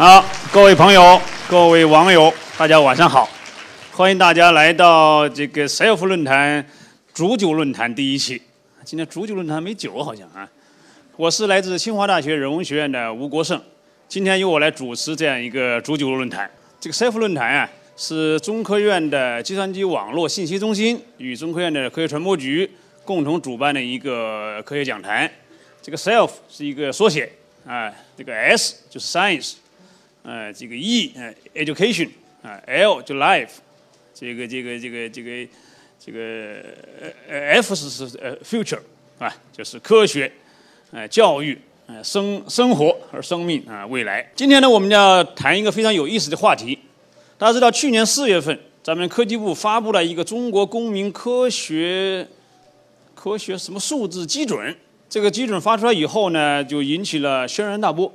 好，各位朋友、各位网友，大家晚上好！欢迎大家来到这个 SELF 论坛煮酒论坛第一期。今天煮酒论坛没酒好像啊。我是来自清华大学人文学院的吴国胜，今天由我来主持这样一个煮酒论坛。这个 SELF 论坛啊，是中科院的计算机网络信息中心与中科院的科学传播局共同主办的一个科学讲坛。这个 SELF 是一个缩写啊，这个 S 就是 Science。呃，这个 E 呃，education 啊，L 就 life，这个这个这个这个这个呃 F 是是呃 future 啊，就是科学，呃教育，呃生生活和生命啊未来。今天呢，我们要谈一个非常有意思的话题。大家知道，去年四月份，咱们科技部发布了一个中国公民科学科学什么数字基准。这个基准发出来以后呢，就引起了轩然大波。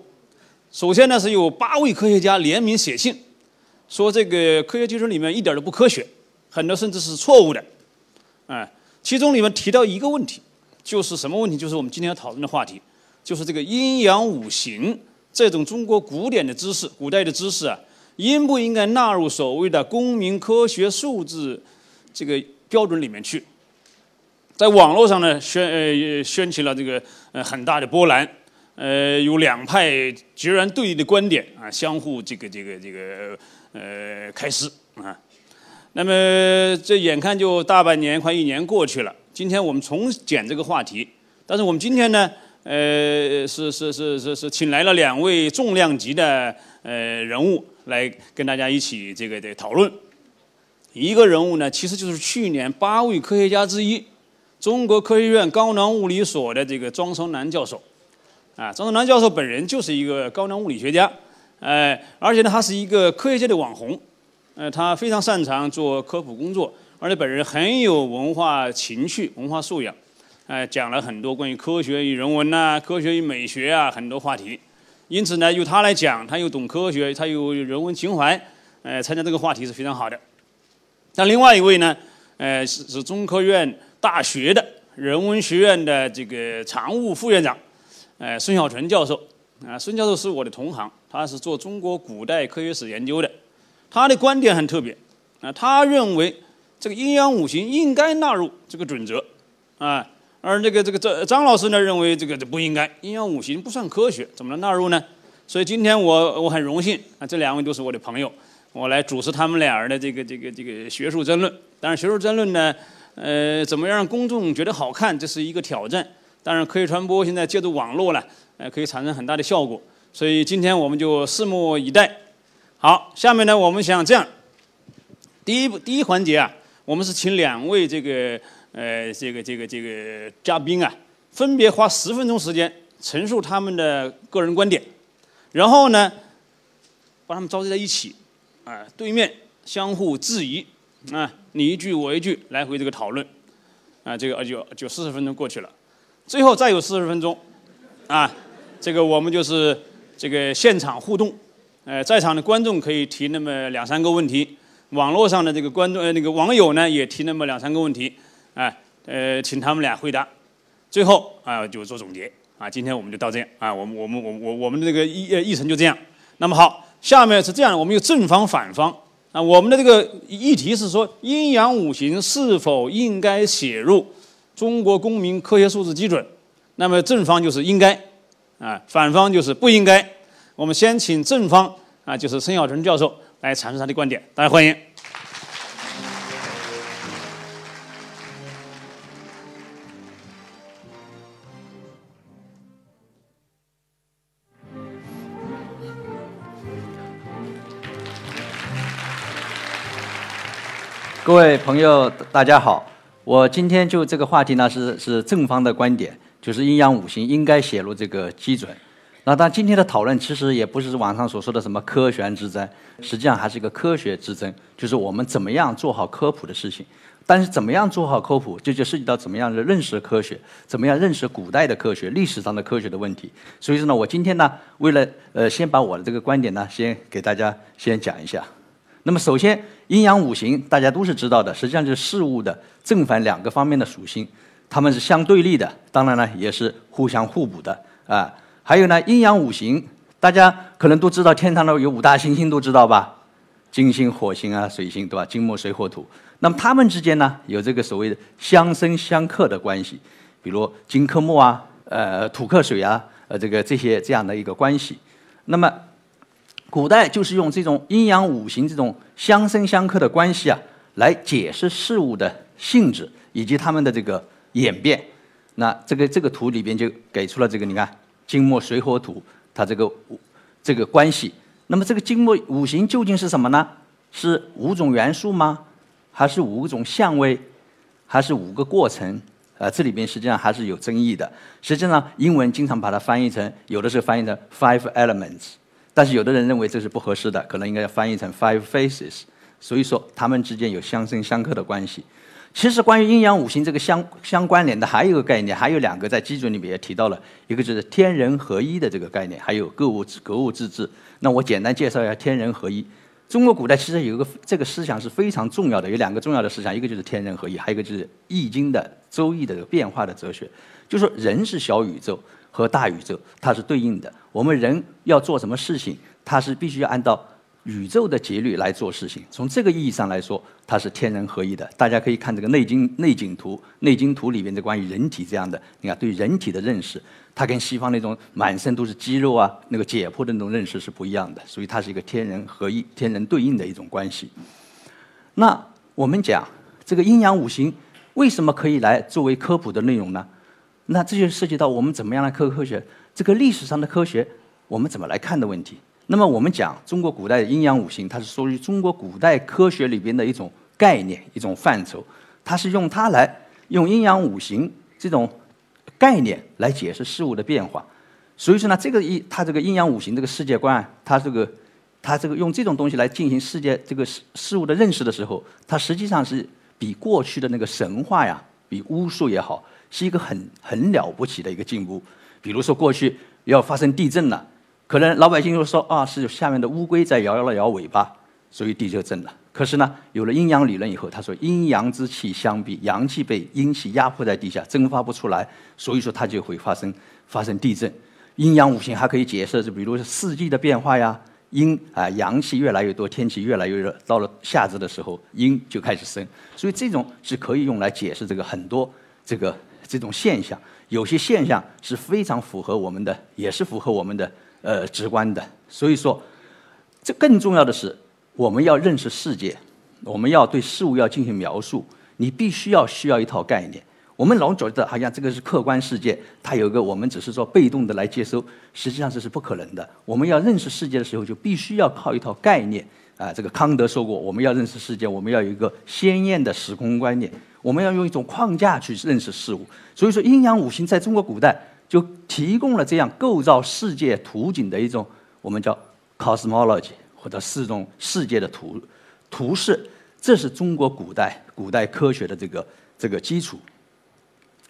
首先呢，是有八位科学家联名写信，说这个科学技术里面一点都不科学，很多甚至是错误的，哎，其中里面提到一个问题，就是什么问题？就是我们今天要讨论的话题，就是这个阴阳五行这种中国古典的知识、古代的知识啊，应不应该纳入所谓的公民科学数字这个标准里面去？在网络上呢，掀呃掀起了这个呃很大的波澜。呃，有两派截然对立的观点啊，相互这个这个这个呃开撕啊。那么这眼看就大半年，快一年过去了。今天我们重捡这个话题，但是我们今天呢，呃，是是是是是请来了两位重量级的呃人物来跟大家一起这个的讨论。一个人物呢，其实就是去年八位科学家之一，中国科学院高能物理所的这个庄生南教授。啊，张德南教授本人就是一个高能物理学家，呃，而且呢，他是一个科学界的网红，呃，他非常擅长做科普工作，而且本人很有文化情趣、文化素养，呃，讲了很多关于科学与人文呐、科学与美学啊很多话题，因此呢，由他来讲，他又懂科学，他有人文情怀，呃，参加这个话题是非常好的。那另外一位呢，呃，是是中科院大学的人文学院的这个常务副院长。哎，孙小纯教授，啊，孙教授是我的同行，他是做中国古代科学史研究的，他的观点很特别，啊，他认为这个阴阳五行应该纳入这个准则，啊，而那个这个张张老师呢认为这个这不应该，阴阳五行不算科学，怎么能纳入呢？所以今天我我很荣幸啊，这两位都是我的朋友，我来主持他们俩人的这个这个这个学术争论。但是，学术争论呢，呃，怎么样让公众觉得好看，这是一个挑战。当然，科学传播现在借助网络了，呃，可以产生很大的效果。所以今天我们就拭目以待。好，下面呢，我们想这样，第一步，第一环节啊，我们是请两位这个呃这个这个这个嘉宾啊，分别花十分钟时间陈述他们的个人观点，然后呢，把他们召集在一起，啊，对面相互质疑，啊，你一句我一句，来回这个讨论，啊，这个就就四十分钟过去了。最后再有四十分钟，啊，这个我们就是这个现场互动，呃，在场的观众可以提那么两三个问题，网络上的这个观众呃那个网友呢也提那么两三个问题，啊，呃，请他们俩回答，最后啊就做总结，啊，今天我们就到这样，啊，我们我们我我我们的这个议呃议程就这样，那么好，下面是这样，我们有正方反方，啊，我们的这个议题是说阴阳五行是否应该写入。中国公民科学素质基准，那么正方就是应该，啊，反方就是不应该。我们先请正方啊，就是孙小纯教授来阐述他的观点，大家欢迎。各位朋友，大家好。我今天就这个话题呢，是是正方的观点，就是阴阳五行应该写入这个基准。那但今天的讨论其实也不是网上所说的什么科学之争，实际上还是一个科学之争，就是我们怎么样做好科普的事情。但是怎么样做好科普，这就涉及到怎么样的认识科学，怎么样认识古代的科学、历史上的科学的问题。所以说呢，我今天呢，为了呃，先把我的这个观点呢，先给大家先讲一下。那么首先，阴阳五行大家都是知道的，实际上就是事物的正反两个方面的属性，它们是相对立的，当然呢也是互相互补的啊。还有呢，阴阳五行，大家可能都知道天上的有五大行星，都知道吧？金星、火星啊、水星，对吧？金木水火土。那么它们之间呢，有这个所谓的相生相克的关系，比如金克木啊，呃，土克水啊，呃，这个这些这样的一个关系。那么古代就是用这种阴阳五行这种相生相克的关系啊，来解释事物的性质以及它们的这个演变。那这个这个图里边就给出了这个，你看金木水火土，它这个这个关系。那么这个金木五行究竟是什么呢？是五种元素吗？还是五种相位？还是五个过程？呃，这里边实际上还是有争议的。实际上，英文经常把它翻译成，有的时候翻译成 five elements。但是有的人认为这是不合适的，可能应该要翻译成 five faces。所以说，它们之间有相生相克的关系。其实，关于阴阳五行这个相相关联的，还有一个概念，还有两个在基准里面也提到了，一个就是天人合一的这个概念，还有格物格物致知。那我简单介绍一下天人合一。中国古代其实有一个这个思想是非常重要的，有两个重要的思想，一个就是天人合一，还有一个就是《易经》的《周易》的这个变化的哲学，就说人是小宇宙和大宇宙，它是对应的。我们人要做什么事情？它是必须要按照宇宙的节律来做事情。从这个意义上来说，它是天人合一的。大家可以看这个《内经》内景图，《内经图》里面的关于人体这样的，你看对人体的认识，它跟西方那种满身都是肌肉啊、那个解剖的那种认识是不一样的。所以它是一个天人合一、天人对应的一种关系。那我们讲这个阴阳五行为什么可以来作为科普的内容呢？那这就涉及到我们怎么样来科科学，这个历史上的科学我们怎么来看的问题。那么我们讲中国古代的阴阳五行，它是属于中国古代科学里边的一种概念、一种范畴。它是用它来用阴阳五行这种概念来解释事物的变化。所以说呢，这个一它这个阴阳五行这个世界观，它这个它这个用这种东西来进行世界这个事事物的认识的时候，它实际上是比过去的那个神话呀，比巫术也好，是一个很很了不起的一个进步。比如说过去要发生地震了。可能老百姓就说啊，是下面的乌龟在摇摇了摇尾巴，所以地就震了。可是呢，有了阴阳理论以后，他说阴阳之气相逼，阳气被阴气压迫在地下，蒸发不出来，所以说它就会发生发生地震。阴阳五行还可以解释，就比如说四季的变化呀，阴啊阳气越来越多，天气越来越热，到了夏至的时候，阴就开始生，所以这种是可以用来解释这个很多这个这种现象。有些现象是非常符合我们的，也是符合我们的。呃，直观的，所以说，这更重要的是，我们要认识世界，我们要对事物要进行描述，你必须要需要一套概念。我们老觉得好像这个是客观世界，它有一个我们只是说被动的来接收，实际上这是不可能的。我们要认识世界的时候，就必须要靠一套概念。啊，这个康德说过，我们要认识世界，我们要有一个鲜艳的时空观念，我们要用一种框架去认识事物。所以说，阴阳五行在中国古代。就提供了这样构造世界图景的一种我们叫 cosmology 或者是一种世界的图图示，这是中国古代古代科学的这个这个基础。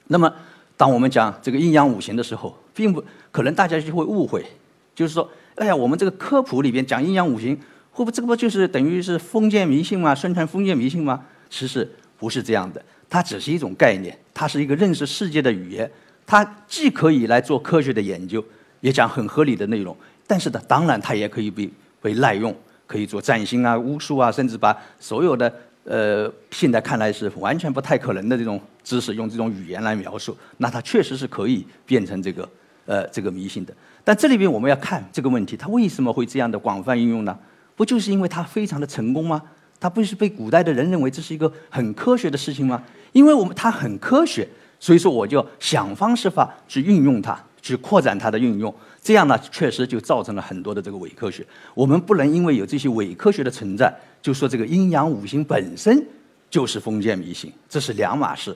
那么，当我们讲这个阴阳五行的时候，并不可能大家就会误会，就是说，哎呀，我们这个科普里边讲阴阳五行，会不会这个不就是等于是封建迷信吗？宣传封建迷信吗？其实不是这样的，它只是一种概念，它是一个认识世界的语言。它既可以来做科学的研究，也讲很合理的内容，但是呢，当然它也可以被被滥用，可以做占星啊、巫术啊，甚至把所有的呃现在看来是完全不太可能的这种知识，用这种语言来描述，那它确实是可以变成这个呃这个迷信的。但这里边我们要看这个问题，它为什么会这样的广泛应用呢？不就是因为它非常的成功吗？它不是被古代的人认为这是一个很科学的事情吗？因为我们它很科学。所以说，我就想方设法去运用它，去扩展它的运用。这样呢，确实就造成了很多的这个伪科学。我们不能因为有这些伪科学的存在，就说这个阴阳五行本身就是封建迷信，这是两码事。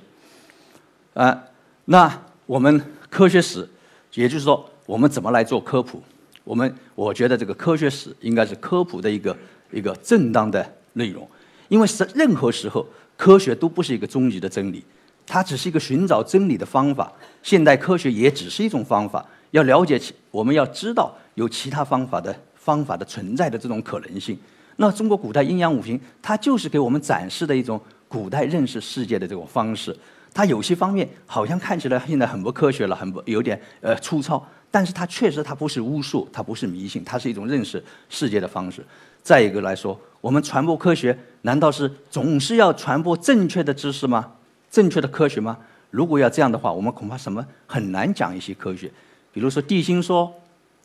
啊，那我们科学史，也就是说，我们怎么来做科普？我们我觉得这个科学史应该是科普的一个一个正当的内容，因为是任何时候科学都不是一个终极的真理。它只是一个寻找真理的方法，现代科学也只是一种方法。要了解其，我们要知道有其他方法的方法的存在的这种可能性。那中国古代阴阳五行，它就是给我们展示的一种古代认识世界的这种方式。它。有些方面好像看起来现在很不科学了，很不有点呃粗糙，但是它确实它不是巫术，它不是迷信，它是一种认识世界的方式。再一个来说，我们传播科学难道是总是要传播正确的知识吗？正确的科学吗？如果要这样的话，我们恐怕什么很难讲一些科学，比如说地心说，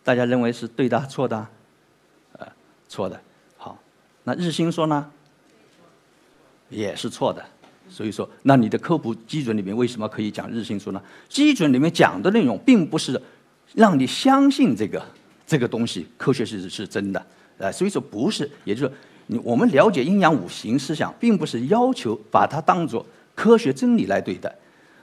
大家认为是对的错的？呃，错的。好，那日心说呢？也是错的。所以说，那你的科普基准里面为什么可以讲日心说呢？基准里面讲的内容并不是让你相信这个这个东西科学是是真的，呃，所以说不是，也就是说，你我们了解阴阳五行思想，并不是要求把它当做科学真理来对待。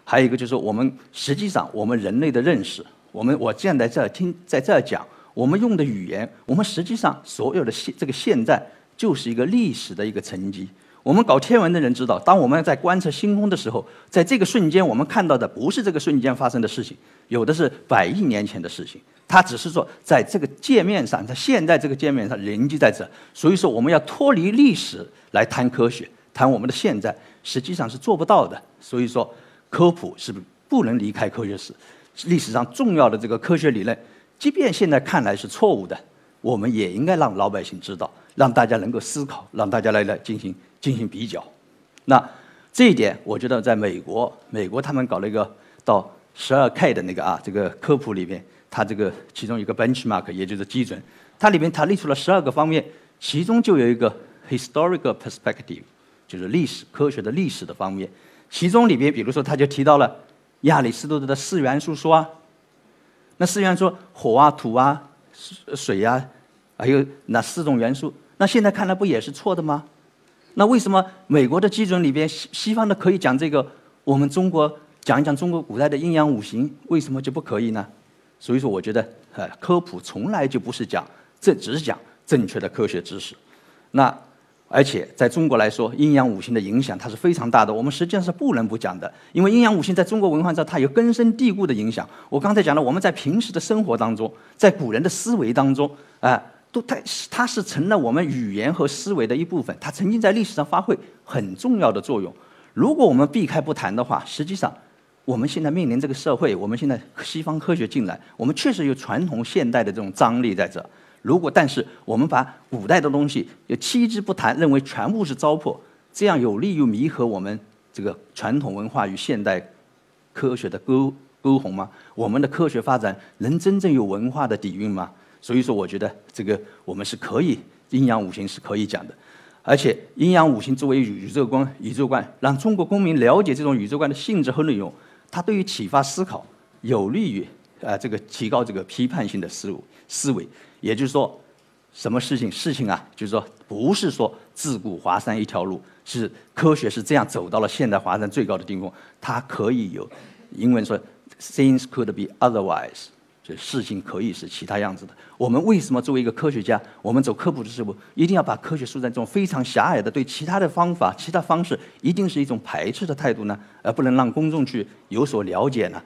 还有一个就是，我们实际上我们人类的认识，我们我站在在这听，在这儿讲，我们用的语言，我们实际上所有的现这个现在就是一个历史的一个沉积。我们搞天文的人知道，当我们在观测星空的时候，在这个瞬间我们看到的不是这个瞬间发生的事情，有的是百亿年前的事情。它只是说在这个界面上，在现在这个界面上人就在这。所以说，我们要脱离历史来谈科学，谈我们的现在，实际上是做不到的。所以说。科普是不能离开科学史，历史上重要的这个科学理论，即便现在看来是错误的，我们也应该让老百姓知道，让大家能够思考，让大家来来进行进行比较。那这一点，我觉得在美国，美国他们搞了一个到十二 K 的那个啊，这个科普里面，它这个其中一个 benchmark，也就是基准，它里面它列出了十二个方面，其中就有一个 historical perspective，就是历史科学的历史的方面。其中里边，比如说，他就提到了亚里士多德的四元素说啊，那四元素火啊、土啊、水啊，还有那四种元素，那现在看来不也是错的吗？那为什么美国的基准里边，西西方的可以讲这个，我们中国讲一讲中国古代的阴阳五行，为什么就不可以呢？所以说，我觉得，呃，科普从来就不是讲这，只是讲正确的科学知识，那。而且在中国来说，阴阳五行的影响它是非常大的。我们实际上是不能不讲的，因为阴阳五行在中国文化上它有根深蒂固的影响。我刚才讲了，我们在平时的生活当中，在古人的思维当中，啊，都它它是成了我们语言和思维的一部分。它曾经在历史上发挥很重要的作用。如果我们避开不谈的话，实际上我们现在面临这个社会，我们现在西方科学进来，我们确实有传统现代的这种张力在这。如果但是我们把古代的东西又弃之不谈，认为全部是糟粕，这样有利于弥合我们这个传统文化与现代科学的沟沟鸿吗？我们的科学发展能真正有文化的底蕴吗？所以说，我觉得这个我们是可以阴阳五行是可以讲的，而且阴阳五行作为宇宙观宇宙观，让中国公民了解这种宇宙观的性质和内容，它对于启发思考有利于呃这个提高这个批判性的思路思维。也就是说，什么事情事情啊？就是说，不是说自古华山一条路，是科学是这样走到了现代华山最高的顶峰。它可以有，英文说，things could be otherwise，这事情可以是其他样子的。我们为什么作为一个科学家，我们走科普的时候，一定要把科学书在这种非常狭隘的对其他的方法、其他方式，一定是一种排斥的态度呢？而不能让公众去有所了解呢？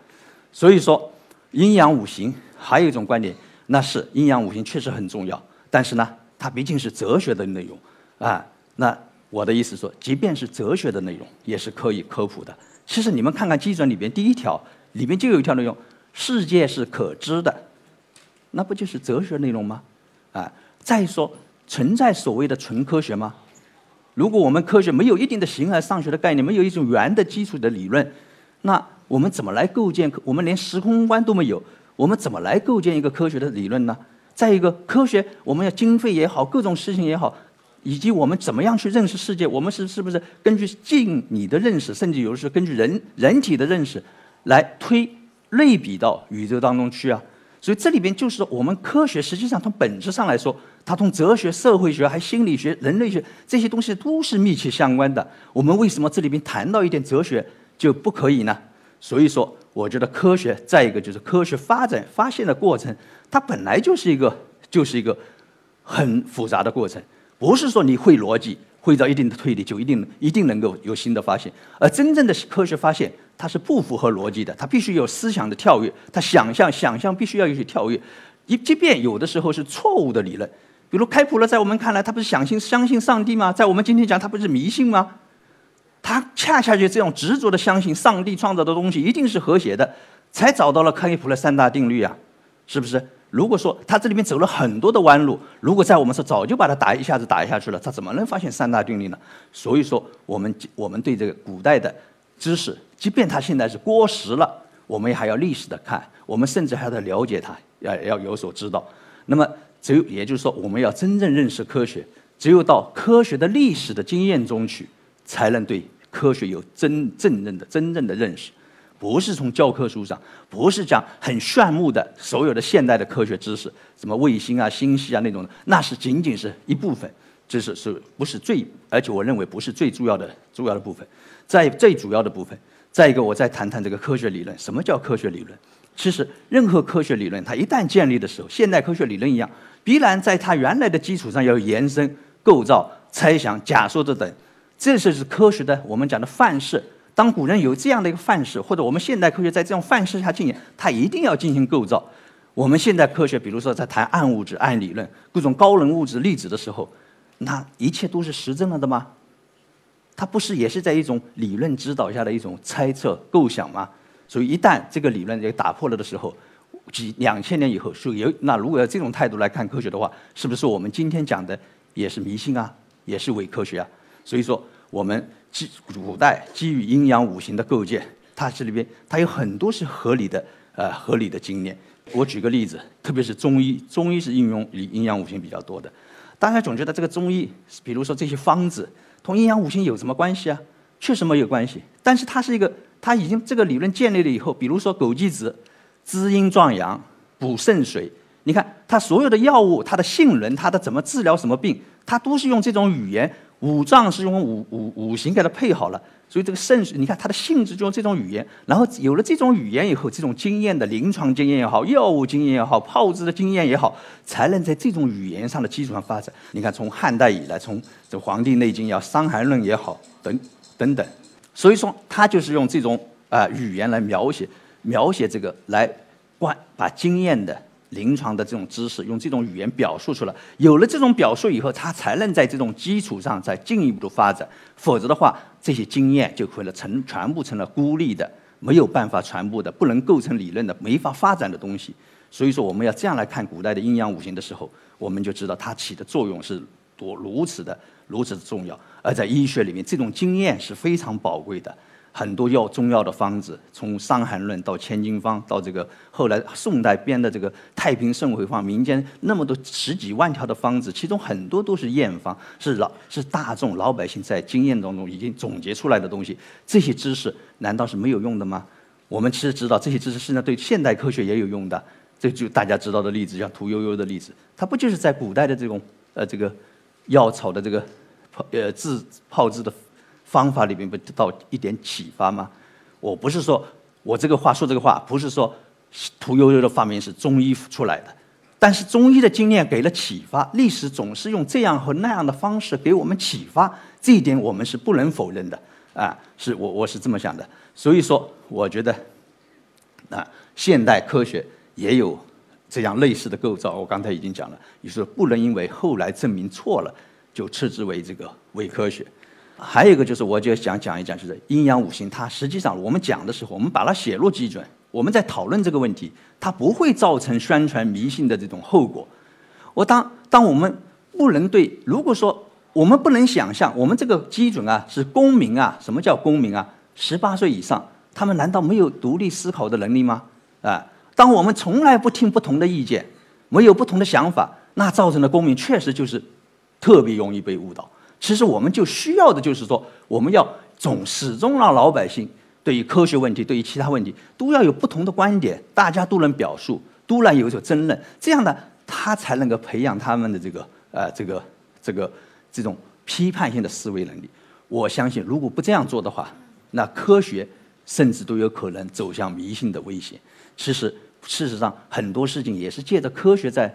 所以说，阴阳五行还有一种观点。那是阴阳五行确实很重要，但是呢，它毕竟是哲学的内容，啊，那我的意思说，即便是哲学的内容，也是可以科普的。其实你们看看基准里边第一条，里边就有一条内容：世界是可知的，那不就是哲学内容吗？啊，再说存在所谓的纯科学吗？如果我们科学没有一定的形而上学的概念，没有一种圆的基础的理论，那我们怎么来构建？我们连时空观都没有。我们怎么来构建一个科学的理论呢？再一个，科学我们要经费也好，各种事情也好，以及我们怎么样去认识世界，我们是是不是根据近你的认识，甚至有的时候根据人人体的认识来推类比到宇宙当中去啊？所以这里边就是我们科学实际上从本质上来说，它从哲学、社会学、还心理学、人类学这些东西都是密切相关的。我们为什么这里边谈到一点哲学就不可以呢？所以说。我觉得科学，再一个就是科学发展发现的过程，它本来就是一个就是一个很复杂的过程，不是说你会逻辑，会到一定的推理就一定一定能够有新的发现。而真正的科学发现，它是不符合逻辑的，它必须有思想的跳跃，它想象想象必须要有些跳跃。一即便有的时候是错误的理论，比如开普勒，在我们看来，他不是相信相信上帝吗？在我们今天讲，他不是迷信吗？他恰恰就这样执着的相信上帝创造的东西一定是和谐的，才找到了开普勒三大定律啊，是不是？如果说他这里面走了很多的弯路，如果在我们说早就把它打一下子打下去了，他怎么能发现三大定律呢？所以说，我们我们对这个古代的知识，即便它现在是过时了，我们还要历史的看，我们甚至还要了解它，要要有所知道。那么，只有也就是说，我们要真正认识科学，只有到科学的历史的经验中去，才能对。科学有真正认的真正的认识，不是从教科书上，不是讲很炫目的所有的现代的科学知识，什么卫星啊、星系啊那种的，那是仅仅是一部分知识，是不是最？而且我认为不是最主要的主要的部分。在最主要的部分，再一个，我再谈谈这个科学理论。什么叫科学理论？其实任何科学理论，它一旦建立的时候，现代科学理论一样，必然在它原来的基础上要延伸、构造、猜想、假说等等。这就是科学的，我们讲的范式。当古人有这样的一个范式，或者我们现代科学在这种范式下进行，它一定要进行构造。我们现代科学，比如说在谈暗物质、暗理论、各种高能物质粒子的时候，那一切都是实证了的吗？它不是也是在一种理论指导下的一种猜测构想吗？所以一旦这个理论也打破了的时候，几两千年以后，是有那如果要这种态度来看科学的话，是不是我们今天讲的也是迷信啊，也是伪科学啊？所以说，我们基古代基于阴阳五行的构建，它这里边它有很多是合理的，呃，合理的经验。我举个例子，特别是中医，中医是应用阴阳五行比较多的。大家总觉得这个中医，比如说这些方子，同阴阳五行有什么关系啊？确实没有关系。但是它是一个，它已经这个理论建立了以后，比如说枸杞子，滋阴壮阳，补肾水。你看它所有的药物，它的性能，它的怎么治疗什么病，它都是用这种语言。五脏是用五五五行给它配好了，所以这个肾，你看它的性质就用这种语言，然后有了这种语言以后，这种经验的临床经验也好，药物经验也好，炮制的经验也好，才能在这种语言上的基础上发展。你看，从汉代以来，从这《黄帝内经》要《伤寒论》也好，等等等，所以说他就是用这种啊语言来描写描写这个来观把经验的。临床的这种知识，用这种语言表述出来，有了这种表述以后，他才能在这种基础上再进一步的发展。否则的话，这些经验就会了成全部成了孤立的，没有办法传播的，不能构成理论的，没法发展的东西。所以说，我们要这样来看古代的阴阳五行的时候，我们就知道它起的作用是多如此的如此的重要。而在医学里面，这种经验是非常宝贵的。很多药中药的方子，从《伤寒论》到《千金方》，到这个后来宋代编的这个《太平盛会方》，民间那么多十几万条的方子，其中很多都是验方，是老是大众老百姓在经验当中已经总结出来的东西。这些知识难道是没有用的吗？我们其实知道，这些知识实际上对现代科学也有用的。这就大家知道的例子，像屠呦呦的例子，它不就是在古代的这种呃这个药草的这个泡呃制泡制的。方法里面不得到一点启发吗？我不是说我这个话说这个话，不是说屠呦呦的发明是中医出来的，但是中医的经验给了启发，历史总是用这样和那样的方式给我们启发，这一点我们是不能否认的啊！是我我是这么想的，所以说我觉得啊，现代科学也有这样类似的构造，我刚才已经讲了，你说不能因为后来证明错了就斥之为这个伪科学。还有一个就是，我就想讲一讲，就是阴阳五行，它实际上我们讲的时候，我们把它写入基准，我们在讨论这个问题，它不会造成宣传迷信的这种后果。我当当我们不能对，如果说我们不能想象，我们这个基准啊是公民啊，什么叫公民啊？十八岁以上，他们难道没有独立思考的能力吗？啊，当我们从来不听不同的意见，没有不同的想法，那造成的公民确实就是特别容易被误导。其实我们就需要的就是说，我们要总始终让老百姓对于科学问题、对于其他问题都要有不同的观点，大家都能表述，都能有所争论，这样呢，他才能够培养他们的这个呃这个这个这种批判性的思维能力。我相信，如果不这样做的话，那科学甚至都有可能走向迷信的危险。其实，事实上很多事情也是借着科学在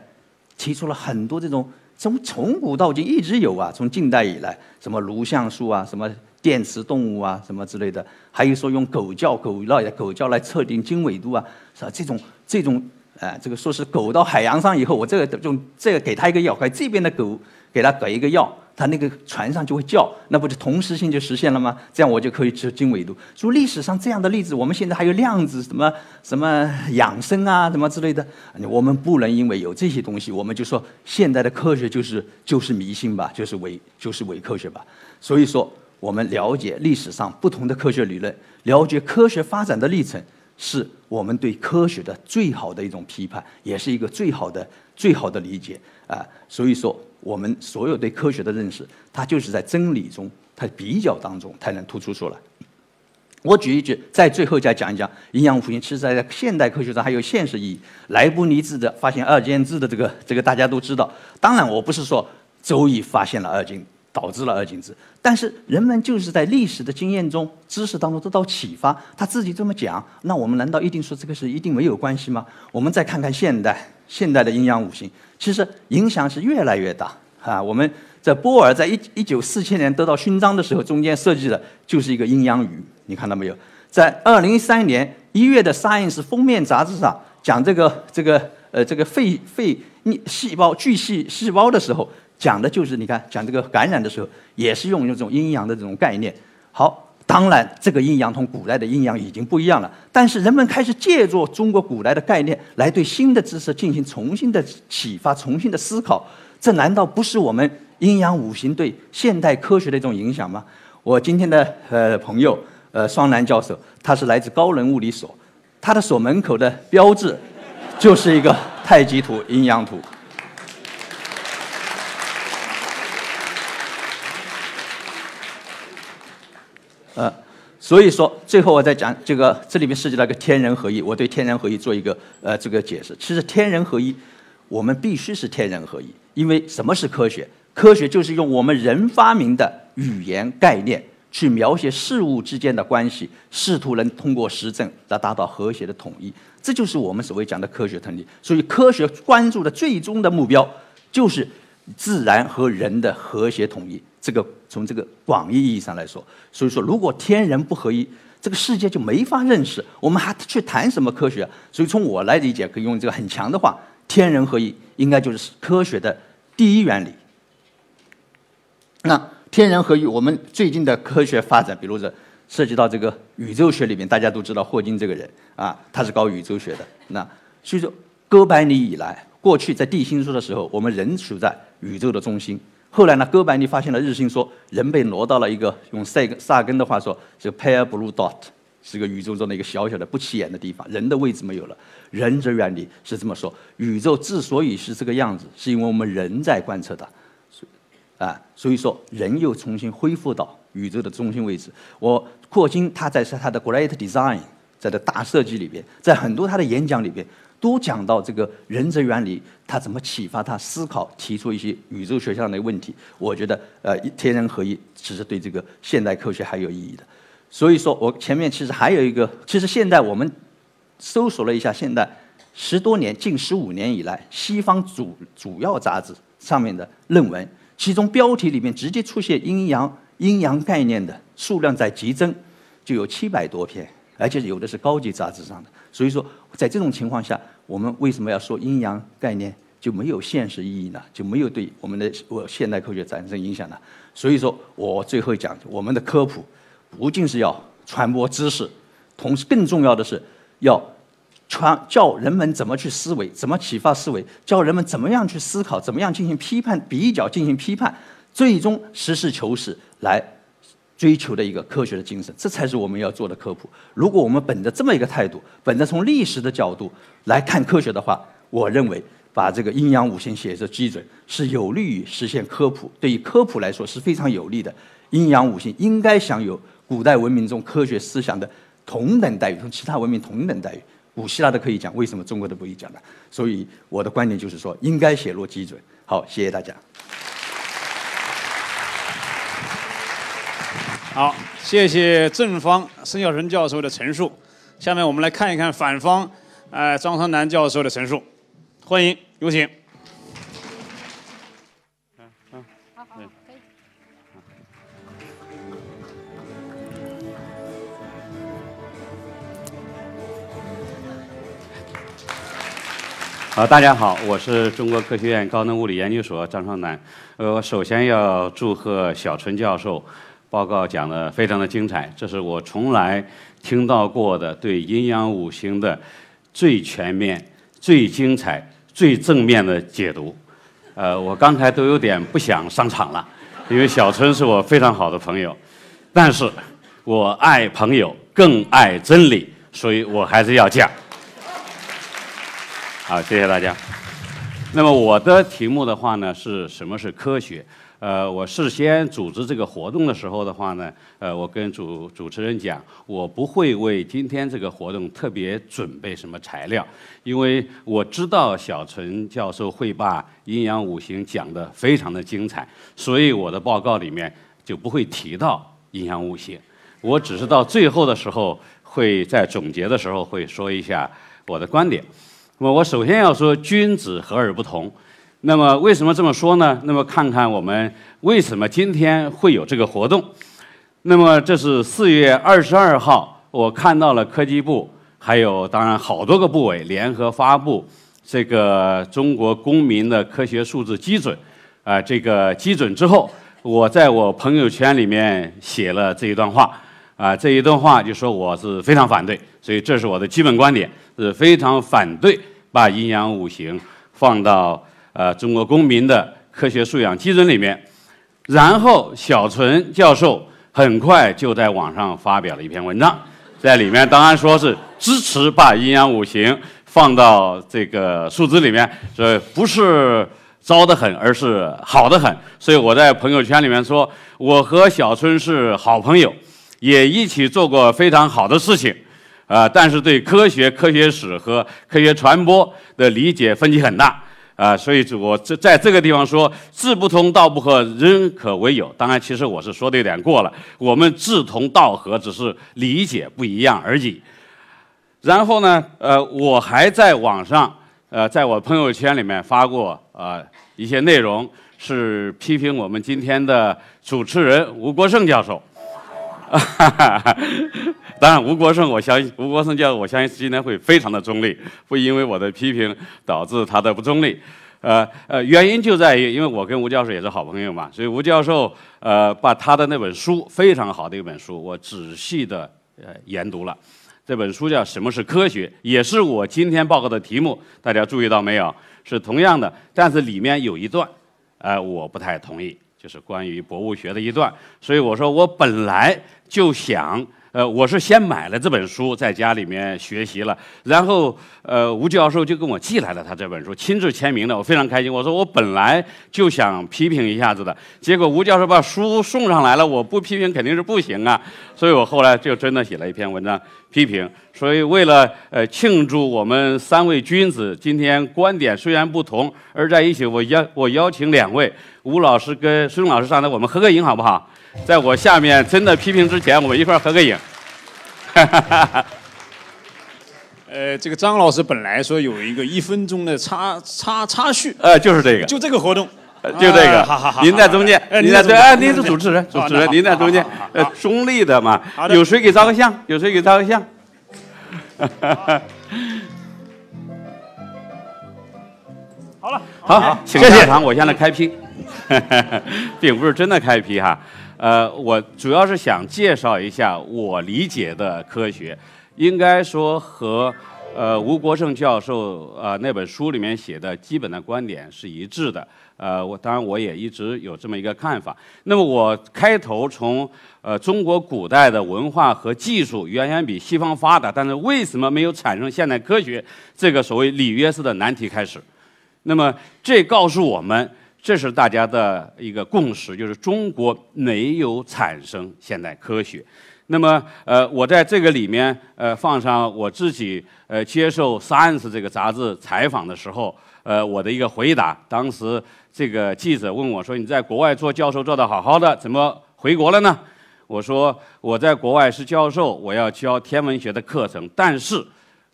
提出了很多这种。从从古到今一直有啊，从近代以来，什么颅像术啊，什么电磁动物啊，什么之类的，还有说用狗叫、狗来狗叫来测定经纬度啊，是吧？这种这种，呃，这个说是狗到海洋上以后，我这个用这个给它一个药，给这边的狗给它给一个药，它那个船上就会叫，那不就同时性就实现了吗？这样我就可以知经纬度。说历史上这样的例子，我们现在还有量子什么什么养生啊，什么之类的，我们不能因为有这些东西，我们就说现代的科学就是就是迷信吧，就是伪就是伪科学吧。所以说，我们了解历史上不同的科学理论，了解科学发展的历程。是我们对科学的最好的一种批判，也是一个最好的、最好的理解啊。所以说，我们所有对科学的认识，它就是在真理中、它比较当中才能突出出来。我举一句，在最后再讲一讲阴阳五行，其实在现代科学上还有现实意义。莱布尼兹的发现二进制的这个，这个大家都知道。当然，我不是说周易发现了二进。导致了二进制，但是人们就是在历史的经验中、知识当中得到启发，他自己这么讲，那我们难道一定说这个是一定没有关系吗？我们再看看现代，现代的阴阳五行，其实影响是越来越大啊。我们在波尔在一一九四七年得到勋章的时候，中间设计的就是一个阴阳鱼，你看到没有？在二零一三年一月的《Science》封面杂志上讲这个这个呃这个肺肺细胞巨细细胞的时候。讲的就是你看，讲这个感染的时候，也是用这种阴阳的这种概念。好，当然这个阴阳同古代的阴阳已经不一样了，但是人们开始借助中国古代的概念来对新的知识进行重新的启发、重新的思考。这难道不是我们阴阳五行对现代科学的一种影响吗？我今天的呃朋友呃双南教授，他是来自高能物理所，他的所门口的标志就是一个太极图、阴阳图。所以说最后我再讲这个，这里面涉及到一个天人合一，我对天人合一做一个呃这个解释。其实天人合一，我们必须是天人合一，因为什么是科学？科学就是用我们人发明的语言概念去描写事物之间的关系，试图能通过实证来达到和谐的统一。这就是我们所谓讲的科学统一。所以科学关注的最终的目标就是自然和人的和谐统一。这个从这个广义意义上来说，所以说如果天人不合一，这个世界就没法认识。我们还去谈什么科学？所以从我来理解，可以用这个很强的话：天人合一应该就是科学的第一原理。那天人合一，我们最近的科学发展，比如说涉及到这个宇宙学里面，大家都知道霍金这个人啊，他是搞宇宙学的。那所以说，哥白尼以来，过去在地心说的时候，我们人处在宇宙的中心。后来呢，哥白尼发现了日心说，人被挪到了一个用塞根萨根的话说，这个 pale blue dot，是个宇宙中的一个小小的不起眼的地方，人的位置没有了。人之原理是这么说：宇宙之所以是这个样子，是因为我们人在观测它，啊，所以说人又重新恢复到宇宙的中心位置。我霍金他在他的 Great Design，在的大设计里边，在很多他的演讲里边。都讲到这个人则原理，他怎么启发他思考，提出一些宇宙学上的问题。我觉得，呃，天人合一只是对这个现代科学还有意义的。所以说我前面其实还有一个，其实现在我们搜索了一下，现代十多年、近十五年以来，西方主主要杂志上面的论文，其中标题里面直接出现阴阳阴阳概念的数量在激增，就有七百多篇，而且有的是高级杂志上的。所以说，在这种情况下，我们为什么要说阴阳概念就没有现实意义呢？就没有对我们的我现代科学产生影响呢？所以说我最后讲，我们的科普不仅是要传播知识，同时更重要的是要传教人们怎么去思维，怎么启发思维，教人们怎么样去思考，怎么样进行批判、比较、进行批判，最终实事求是来。追求的一个科学的精神，这才是我们要做的科普。如果我们本着这么一个态度，本着从历史的角度来看科学的话，我认为把这个阴阳五行写作基准是有利于实现科普，对于科普来说是非常有利的。阴阳五行应该享有古代文明中科学思想的同等待遇，同其他文明同等待遇。古希腊的可以讲，为什么中国的不可以讲呢？所以我的观点就是说，应该写入基准。好，谢谢大家。好，谢谢正方申孝成教授的陈述。下面我们来看一看反方，呃，张双南教授的陈述。欢迎，有请。嗯嗯，好好可以。好，大家好，我是中国科学院高能物理研究所张双南。呃，我首先要祝贺小春教授，报告讲得非常的精彩，这是我从来听到过的对阴阳五行的最全面、最精彩、最正面的解读。呃，我刚才都有点不想上场了，因为小春是我非常好的朋友，但是我爱朋友更爱真理，所以我还是要讲。好，谢谢大家。那么我的题目的话呢，是什么是科学？呃，我事先组织这个活动的时候的话呢，呃，我跟主主持人讲，我不会为今天这个活动特别准备什么材料，因为我知道小陈教授会把阴阳五行讲得非常的精彩，所以我的报告里面就不会提到阴阳五行，我只是到最后的时候会在总结的时候会说一下我的观点。那么我首先要说君子和而不同。那么为什么这么说呢？那么看看我们为什么今天会有这个活动。那么这是四月二十二号，我看到了科技部还有当然好多个部委联合发布这个中国公民的科学数字基准。啊，这个基准之后，我在我朋友圈里面写了这一段话。啊，这一段话就说我是非常反对，所以这是我的基本观点，是非常反对。把阴阳五行放到呃中国公民的科学素养基准里面，然后小纯教授很快就在网上发表了一篇文章，在里面当然说是支持把阴阳五行放到这个数字里面，所以不是糟得很，而是好的很。所以我在朋友圈里面说，我和小春是好朋友，也一起做过非常好的事情。啊，但是对科学、科学史和科学传播的理解分歧很大啊，所以我这在这个地方说志不同道不合，人可为友。当然，其实我是说的有点过了，我们志同道合，只是理解不一样而已。然后呢，呃，我还在网上，呃，在我朋友圈里面发过啊一些内容，是批评我们今天的主持人吴国胜教授。当然，吴国胜，我相信吴国胜教授，我相信今天会非常的中立，不因为我的批评导致他的不中立。呃呃，原因就在于，因为我跟吴教授也是好朋友嘛，所以吴教授呃把他的那本书非常好的一本书，我仔细的呃研读了。这本书叫《什么是科学》，也是我今天报告的题目。大家注意到没有？是同样的，但是里面有一段，呃，我不太同意，就是关于博物学的一段。所以我说，我本来就想。呃，我是先买了这本书，在家里面学习了，然后呃，吴教授就给我寄来了他这本书，亲自签名的，我非常开心。我说我本来就想批评一下子的，结果吴教授把书送上来了，我不批评肯定是不行啊，所以我后来就真的写了一篇文章批评。所以为了呃庆祝我们三位君子今天观点虽然不同而在一起，我邀我邀请两位吴老师跟孙老师上来，我们合个影好不好？在我下面真的批评之前，我们一块儿合个影。呃，这个张老师本来说有一个一分钟的插插插叙，呃，就是这个，就这个活动，就这个。好好好，您在中间，您在对，哎，您是主持人，主持人，您在中间，呃，中立的嘛。有谁给照个相？有谁给照个相？好了，好好，请上场，我现在开批，并不是真的开批哈。呃，我主要是想介绍一下我理解的科学，应该说和呃吴国胜教授呃那本书里面写的基本的观点是一致的。呃，我当然我也一直有这么一个看法。那么我开头从呃中国古代的文化和技术远远比西方发达，但是为什么没有产生现代科学这个所谓里约式的难题开始？那么这告诉我们。这是大家的一个共识，就是中国没有产生现代科学。那么，呃，我在这个里面，呃，放上我自己，呃，接受《Science》这个杂志采访的时候，呃，我的一个回答。当时这个记者问我说：“你在国外做教授做得好好的，怎么回国了呢？”我说：“我在国外是教授，我要教天文学的课程，但是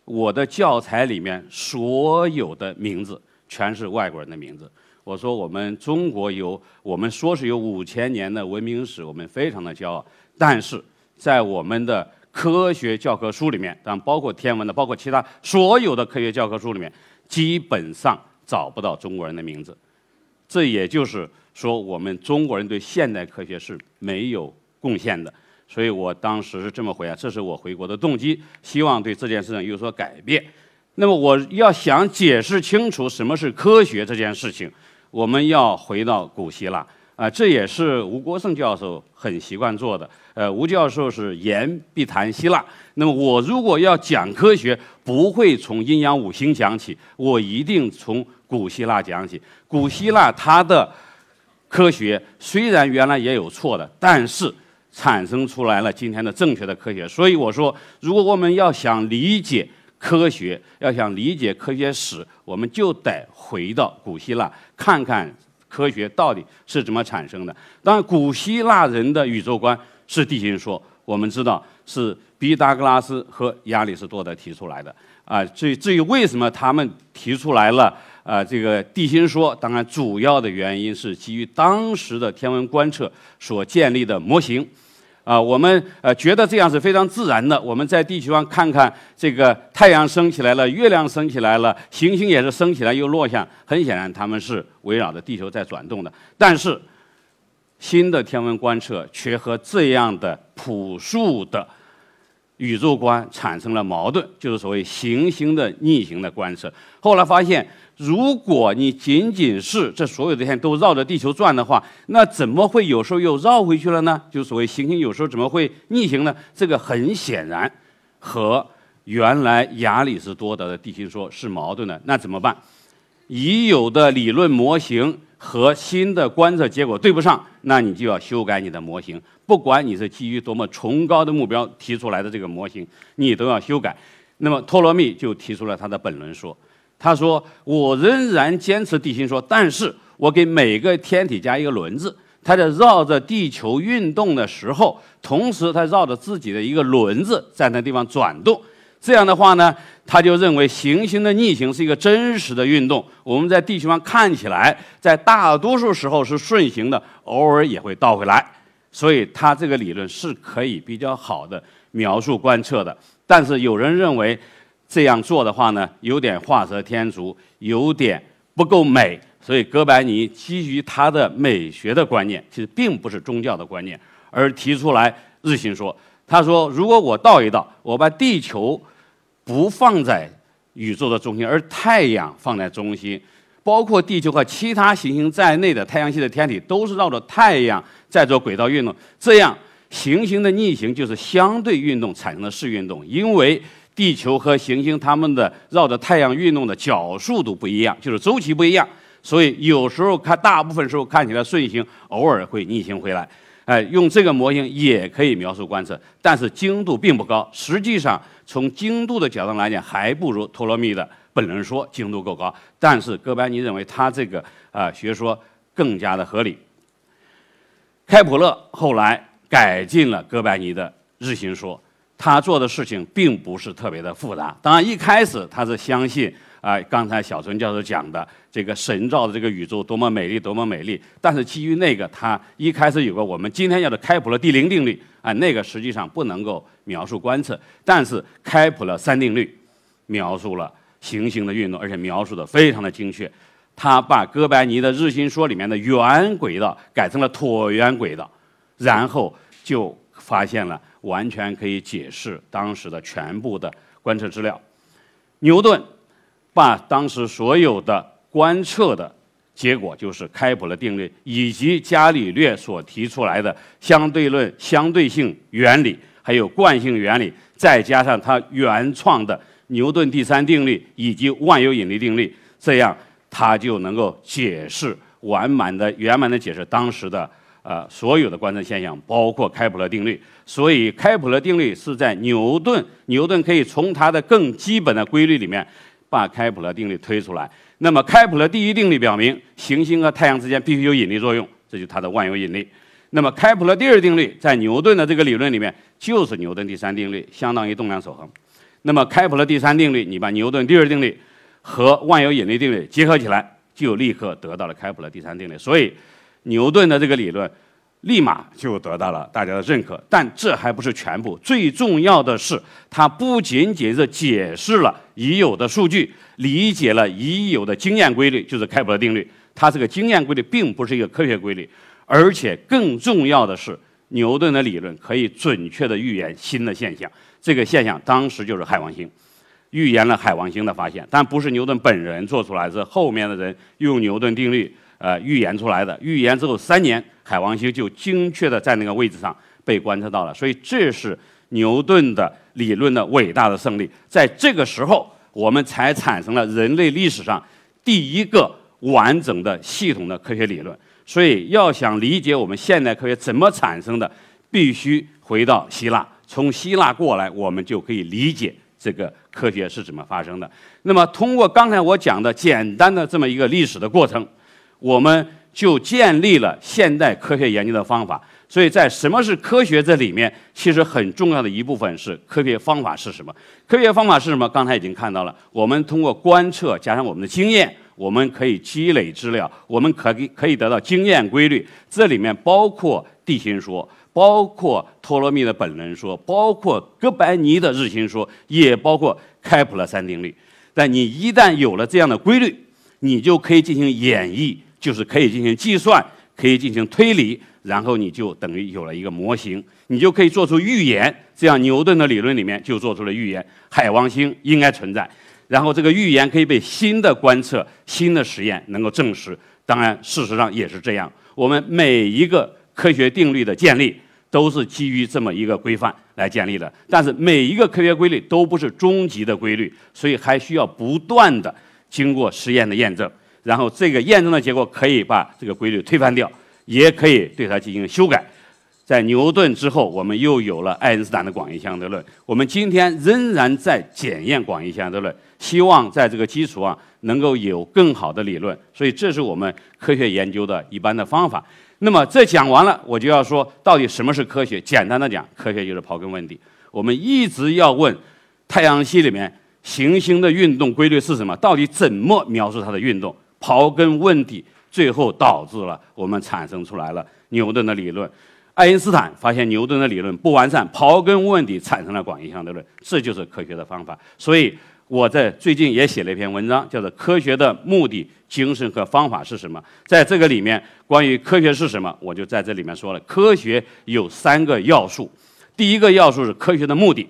我的教材里面所有的名字全是外国人的名字。”我说我们中国有，我们说是有五千年的文明史，我们非常的骄傲。但是在我们的科学教科书里面，当然包括天文的，包括其他所有的科学教科书里面，基本上找不到中国人的名字。这也就是说，我们中国人对现代科学是没有贡献的。所以我当时是这么回答，这是我回国的动机，希望对这件事情有所改变。那么我要想解释清楚什么是科学这件事情，我们要回到古希腊啊，这也是吴国胜教授很习惯做的。呃，吴教授是言必谈希腊，那么我如果要讲科学，不会从阴阳五行讲起，我一定从古希腊讲起。古希腊它的科学虽然原来也有错的，但是。产生出来了今天的正确的科学，所以我说，如果我们要想理解科学，要想理解科学史，我们就得回到古希腊，看看科学到底是怎么产生的。当然，古希腊人的宇宙观是地心说，我们知道是毕达哥拉斯和亚里士多德提出来的。啊，至于至于为什么他们提出来了啊这个地心说，当然主要的原因是基于当时的天文观测所建立的模型。啊，我们呃觉得这样是非常自然的。我们在地球上看看，这个太阳升起来了，月亮升起来了，行星也是升起来又落下。很显然，它们是围绕着地球在转动的。但是，新的天文观测却和这样的朴素的宇宙观产生了矛盾，就是所谓行星的逆行的观测。后来发现。如果你仅仅是这所有的天都绕着地球转的话，那怎么会有时候又绕回去了呢？就所谓行星有时候怎么会逆行呢？这个很显然和原来亚里士多德的地心说是矛盾的。那怎么办？已有的理论模型和新的观测结果对不上，那你就要修改你的模型。不管你是基于多么崇高的目标提出来的这个模型，你都要修改。那么托勒密就提出了他的本论说。他说：“我仍然坚持地心说，但是我给每个天体加一个轮子，它在绕着地球运动的时候，同时它绕着自己的一个轮子在那地方转动。这样的话呢，他就认为行星的逆行是一个真实的运动。我们在地球上看起来，在大多数时候是顺行的，偶尔也会倒回来。所以他这个理论是可以比较好的描述观测的。但是有人认为。”这样做的话呢，有点画蛇添足，有点不够美。所以哥白尼基于他的美学的观念，其实并不是宗教的观念，而提出来日心说。他说，如果我倒一倒，我把地球不放在宇宙的中心，而太阳放在中心，包括地球和其他行星在内的太阳系的天体都是绕着太阳在做轨道运动。这样，行星的逆行就是相对运动产生的视运动，因为。地球和行星它们的绕着太阳运动的角速度不一样，就是周期不一样，所以有时候看大部分时候看起来顺行，偶尔会逆行回来。哎，用这个模型也可以描述观测，但是精度并不高。实际上，从精度的角度来讲，还不如托勒密的本人说精度够高。但是哥白尼认为他这个啊学说更加的合理。开普勒后来改进了哥白尼的日心说。他做的事情并不是特别的复杂。当然，一开始他是相信啊，刚才小春教授讲的这个神造的这个宇宙多么美丽，多么美丽。但是基于那个，他一开始有个我们今天叫做开普勒第零定律啊，那个实际上不能够描述观测。但是开普勒三定律描述了行星的运动，而且描述的非常的精确。他把哥白尼的日心说里面的圆轨道改成了椭圆轨道，然后就发现了。完全可以解释当时的全部的观测资料。牛顿把当时所有的观测的结果，就是开普勒定律以及伽利略所提出来的相对论相对性原理，还有惯性原理，再加上他原创的牛顿第三定律以及万有引力定律，这样他就能够解释完满的圆满的解释当时的。呃，所有的观测现象，包括开普勒定律，所以开普勒定律是在牛顿，牛顿可以从他的更基本的规律里面把开普勒定律推出来。那么，开普勒第一定律表明，行星和太阳之间必须有引力作用，这就是它的万有引力。那么，开普勒第二定律在牛顿的这个理论里面，就是牛顿第三定律，相当于动量守恒。那么，开普勒第三定律，你把牛顿第二定律和万有引力定律结合起来，就立刻得到了开普勒第三定律。所以。牛顿的这个理论，立马就得到了大家的认可。但这还不是全部，最重要的是，它不仅仅是解释了已有的数据，理解了已有的经验规律，就是开普勒定律。它这个经验规律并不是一个科学规律，而且更重要的是，牛顿的理论可以准确的预言新的现象。这个现象当时就是海王星，预言了海王星的发现，但不是牛顿本人做出来，是后面的人用牛顿定律呃预言出来的。预言之后三年，海王星就精确的在那个位置上被观测到了。所以这是牛顿的理论的伟大的胜利。在这个时候，我们才产生了人类历史上第一个。完整的、系统的科学理论，所以要想理解我们现代科学怎么产生的，必须回到希腊。从希腊过来，我们就可以理解这个科学是怎么发生的。那么，通过刚才我讲的简单的这么一个历史的过程，我们就建立了现代科学研究的方法。所以在什么是科学这里面，其实很重要的一部分是科学方法是什么？科学方法是什么？刚才已经看到了，我们通过观测加上我们的经验。我们可以积累资料，我们可以可以得到经验规律。这里面包括地心说，包括托勒密的本能说，包括哥白尼的日心说，也包括开普勒三定律。但你一旦有了这样的规律，你就可以进行演绎，就是可以进行计算，可以进行推理，然后你就等于有了一个模型，你就可以做出预言。这样牛顿的理论里面就做出了预言：海王星应该存在。然后这个预言可以被新的观测、新的实验能够证实。当然，事实上也是这样。我们每一个科学定律的建立都是基于这么一个规范来建立的。但是每一个科学规律都不是终极的规律，所以还需要不断的经过实验的验证。然后这个验证的结果可以把这个规律推翻掉，也可以对它进行修改。在牛顿之后，我们又有了爱因斯坦的广义相对论。我们今天仍然在检验广义相对论。希望在这个基础上能够有更好的理论，所以这是我们科学研究的一般的方法。那么这讲完了，我就要说到底什么是科学？简单的讲，科学就是刨根问底。我们一直要问太阳系里面行星的运动规律是什么？到底怎么描述它的运动？刨根问底，最后导致了我们产生出来了牛顿的理论。爱因斯坦发现牛顿的理论不完善，刨根问底产生了广义相对论。这就是科学的方法。所以。我在最近也写了一篇文章，叫做《科学的目的、精神和方法是什么》。在这个里面，关于科学是什么，我就在这里面说了。科学有三个要素，第一个要素是科学的目的，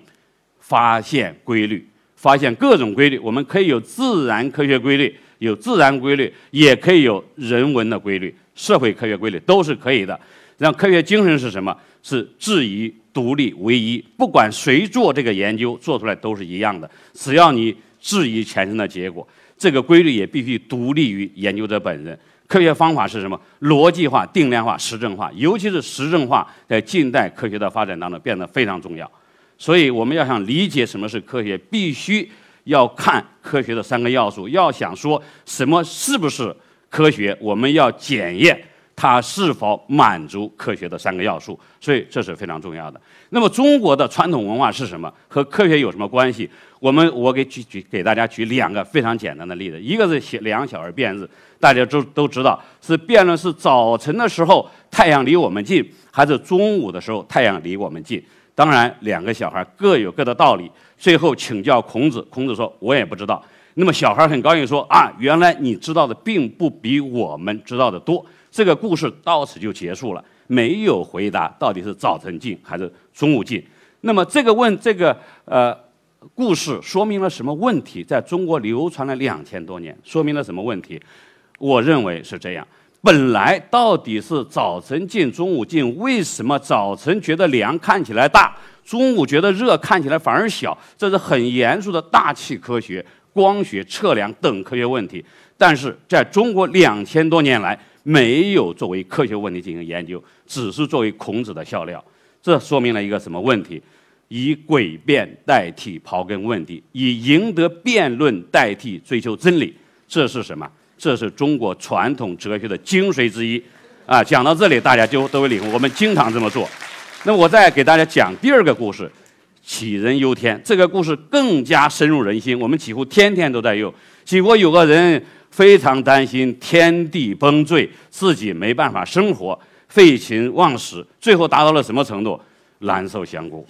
发现规律，发现各种规律。我们可以有自然科学规律，有自然规律，也可以有人文的规律，社会科学规律都是可以的。然后科学精神是什么？是质疑。独立唯一，不管谁做这个研究，做出来都是一样的。只要你质疑前生的结果，这个规律也必须独立于研究者本人。科学方法是什么？逻辑化、定量化、实证化，尤其是实证化，在近代科学的发展当中变得非常重要。所以，我们要想理解什么是科学，必须要看科学的三个要素。要想说什么是不是科学，我们要检验。它是否满足科学的三个要素？所以这是非常重要的。那么中国的传统文化是什么？和科学有什么关系？我们我给举举给大家举两个非常简单的例子。一个是两小儿辩日，大家都都知道是辩论是早晨的时候太阳离我们近，还是中午的时候太阳离我们近。当然两个小孩各有各的道理。最后请教孔子，孔子说：“我也不知道。”那么小孩很高兴说：“啊，原来你知道的并不比我们知道的多。”这个故事到此就结束了，没有回答到底是早晨进还是中午进。那么这个问这个呃故事说明了什么问题？在中国流传了两千多年，说明了什么问题？我认为是这样：本来到底是早晨进中午进，为什么早晨觉得凉看起来大，中午觉得热看起来反而小？这是很严肃的大气科学、光学测量等科学问题。但是在中国两千多年来，没有作为科学问题进行研究，只是作为孔子的笑料。这说明了一个什么问题？以诡辩代替刨根问底，以赢得辩论代替追求真理，这是什么？这是中国传统哲学的精髓之一。啊，讲到这里，大家就都会领悟。我们经常这么做。那我再给大家讲第二个故事：杞人忧天。这个故事更加深入人心，我们几乎天天都在用。杞国有个人。非常担心天地崩坠，自己没办法生活，废寝忘食，最后达到了什么程度？难受香菇。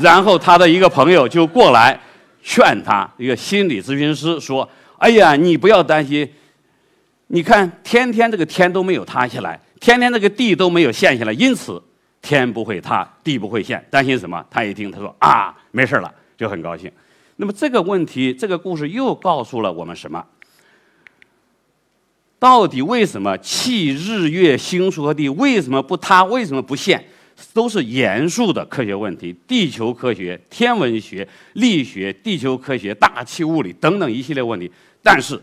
然后他的一个朋友就过来劝他，一个心理咨询师说：“哎呀，你不要担心，你看天天这个天都没有塌下来，天天这个地都没有陷下来，因此天不会塌，地不会陷，担心什么？”他一听，他说：“啊，没事了，就很高兴。”那么这个问题，这个故事又告诉了我们什么？到底为什么气、日月星宿和地为什么不塌？为什么不陷？都是严肃的科学问题，地球科学、天文学、力学、地球科学、大气物理等等一系列问题。但是，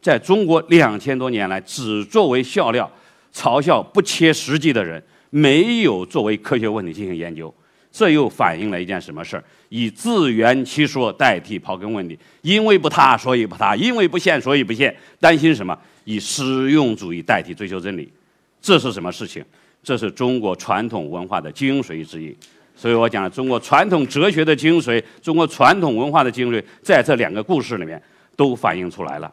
在中国两千多年来，只作为笑料、嘲笑不切实际的人，没有作为科学问题进行研究。这又反映了一件什么事儿？以自圆其说代替刨根问底，因为不塌，所以不塌；因为不现，所以不现。担心什么？以实用主义代替追求真理，这是什么事情？这是中国传统文化的精髓之一，所以我讲了中国传统哲学的精髓，中国传统文化的精髓，在这两个故事里面都反映出来了。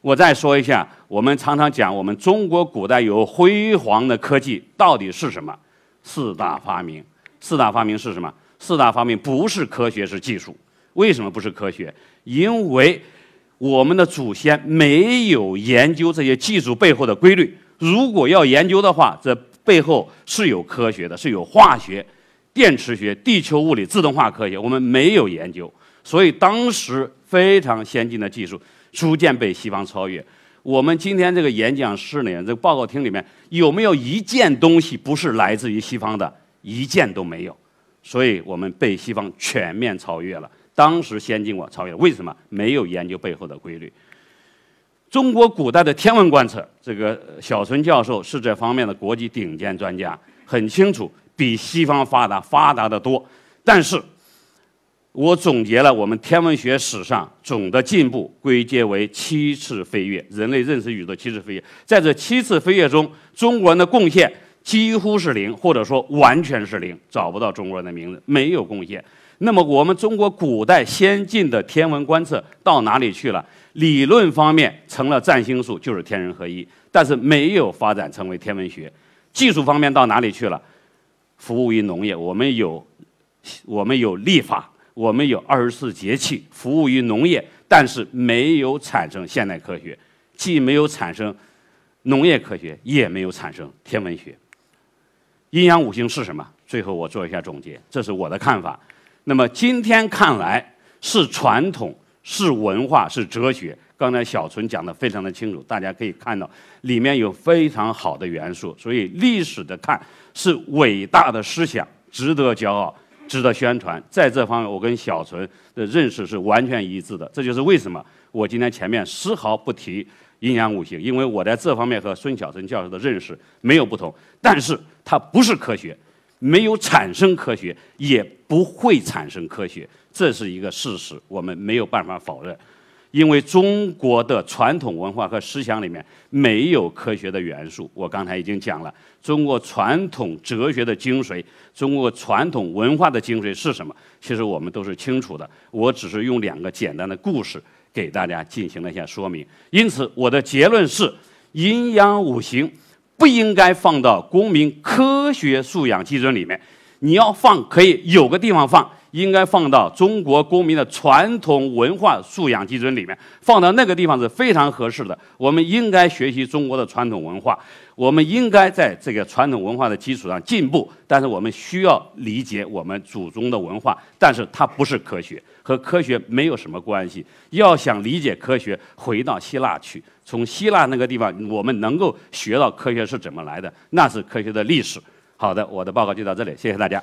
我再说一下，我们常常讲我们中国古代有辉煌的科技到底是什么？四大发明。四大发明是什么？四大发明不是科学，是技术。为什么不是科学？因为我们的祖先没有研究这些技术背后的规律。如果要研究的话，这背后是有科学的，是有化学、电磁学、地球物理、自动化科学，我们没有研究，所以当时非常先进的技术逐渐被西方超越。我们今天这个演讲室里面，这个报告厅里面有没有一件东西不是来自于西方的？一件都没有，所以我们被西方全面超越了。当时先进过，超越，为什么？没有研究背后的规律。中国古代的天文观测，这个小陈教授是这方面的国际顶尖专家，很清楚，比西方发达，发达的多。但是，我总结了我们天文学史上总的进步，归结为七次飞跃，人类认识宇宙七次飞跃。在这七次飞跃中，中国人的贡献几乎是零，或者说完全是零，找不到中国人的名字，没有贡献。那么，我们中国古代先进的天文观测到哪里去了？理论方面成了占星术，就是天人合一，但是没有发展成为天文学。技术方面到哪里去了？服务于农业，我们有，我们有历法，我们有二十四节气，服务于农业，但是没有产生现代科学，既没有产生农业科学，也没有产生天文学。阴阳五行是什么？最后我做一下总结，这是我的看法。那么今天看来是传统。是文化，是哲学。刚才小纯讲的非常的清楚，大家可以看到里面有非常好的元素。所以历史的看是伟大的思想，值得骄傲，值得宣传。在这方面，我跟小陈的认识是完全一致的。这就是为什么我今天前面丝毫不提阴阳五行，因为我在这方面和孙小纯教授的认识没有不同。但是它不是科学，没有产生科学，也不会产生科学。这是一个事实，我们没有办法否认，因为中国的传统文化和思想里面没有科学的元素。我刚才已经讲了，中国传统哲学的精髓，中国传统文化的精髓是什么？其实我们都是清楚的。我只是用两个简单的故事给大家进行了一下说明。因此，我的结论是：阴阳五行不应该放到公民科学素养基准里面。你要放，可以有个地方放。应该放到中国公民的传统文化素养基准里面，放到那个地方是非常合适的。我们应该学习中国的传统文化，我们应该在这个传统文化的基础上进步。但是我们需要理解我们祖宗的文化，但是它不是科学，和科学没有什么关系。要想理解科学，回到希腊去，从希腊那个地方，我们能够学到科学是怎么来的，那是科学的历史。好的，我的报告就到这里，谢谢大家。